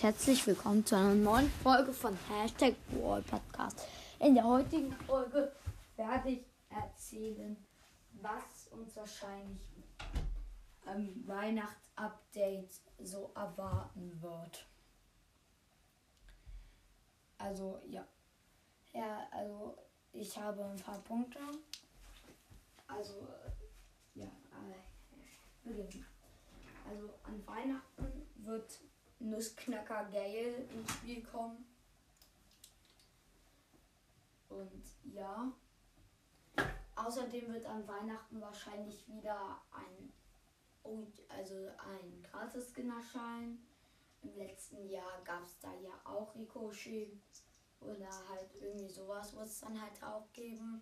herzlich willkommen zu einer neuen Folge von Hashtag Wall Podcast. In der heutigen Folge werde ich erzählen, was uns wahrscheinlich am Weihnachtsupdate so erwarten wird. Also ja. Ja, also ich habe ein paar Punkte. Also ja, äh. Also an Weihnachten wird Nussknacker Gale ins Spiel kommen. Und ja. Außerdem wird an Weihnachten wahrscheinlich wieder ein also ein Gratis-Skin erscheinen. Im letzten Jahr gab es da ja auch Ricochet. Oder halt irgendwie sowas wird es dann halt auch geben.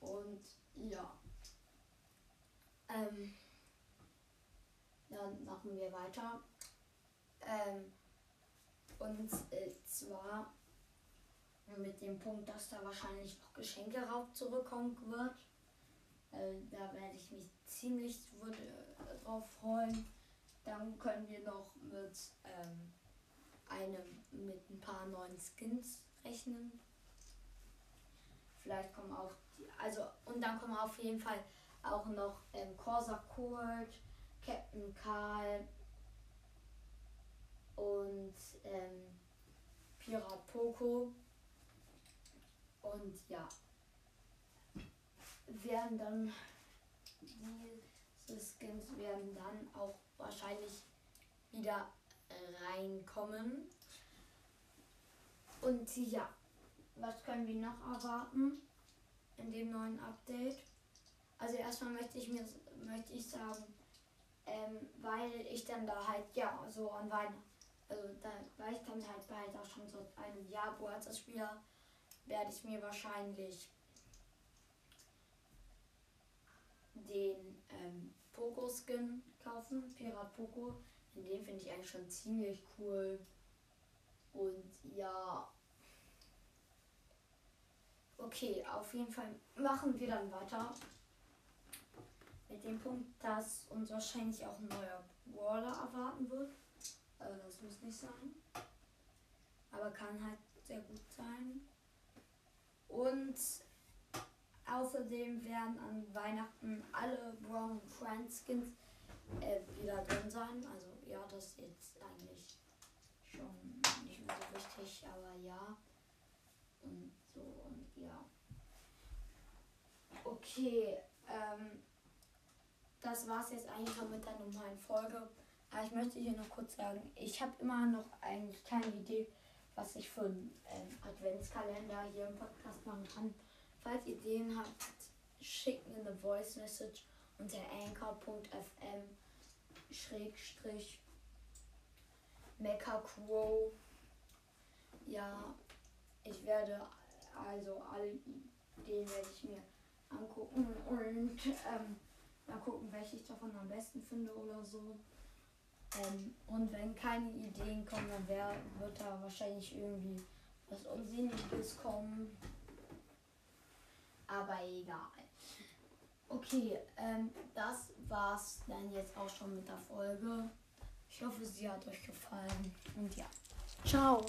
Und ja. Ähm, dann machen wir weiter. Ähm, und äh, zwar mit dem Punkt, dass da wahrscheinlich noch Geschenke zurückkommen wird. Äh, da werde ich mich ziemlich äh, drauf freuen. Dann können wir noch mit ähm, einem mit ein paar neuen Skins rechnen. Vielleicht kommen auch die, also und dann kommen auf jeden Fall auch noch ähm, Corsa Court, Captain Karl und ähm, Pirat Poco. Und ja, werden dann diese Skins werden dann auch wahrscheinlich wieder reinkommen. Und ja, was können wir noch erwarten in dem neuen Update? Also erstmal möchte ich mir möchte ich sagen, ähm, weil ich dann da halt, ja, so an Weihnachten, also da, weil ich dann halt bald auch schon so einem Jahr als Spieler, werde ich mir wahrscheinlich den ähm, Poco-Skin kaufen, Pirat Poco. Dem finde ich eigentlich schon ziemlich cool. Und ja. Okay, auf jeden Fall machen wir dann weiter mit dem Punkt, dass uns wahrscheinlich auch ein neuer Brawler erwarten wird. Also das muss nicht sein. Aber kann halt sehr gut sein. Und außerdem werden an Weihnachten alle Brown Friends Skins äh, wieder drin sein. Also ja, das ist jetzt eigentlich schon nicht mehr so wichtig, aber ja. Und so und ja. Okay, ähm, das war es jetzt eigentlich schon mit der normalen Folge. Aber ich möchte hier noch kurz sagen, ich habe immer noch eigentlich keine Idee, was ich für einen ähm, Adventskalender hier im Podcast machen kann. Falls ihr Ideen habt, schickt mir eine Voice Message unter anchor.fm schrägstrich Crow. Ja, ich werde also alle Ideen werde ich mir angucken und ähm, Mal gucken, welche ich davon am besten finde oder so. Ähm, und wenn keine Ideen kommen, dann wär, wird da wahrscheinlich irgendwie was Unsinniges kommen. Aber egal. Okay, ähm, das war's dann jetzt auch schon mit der Folge. Ich hoffe, sie hat euch gefallen. Und ja, ciao.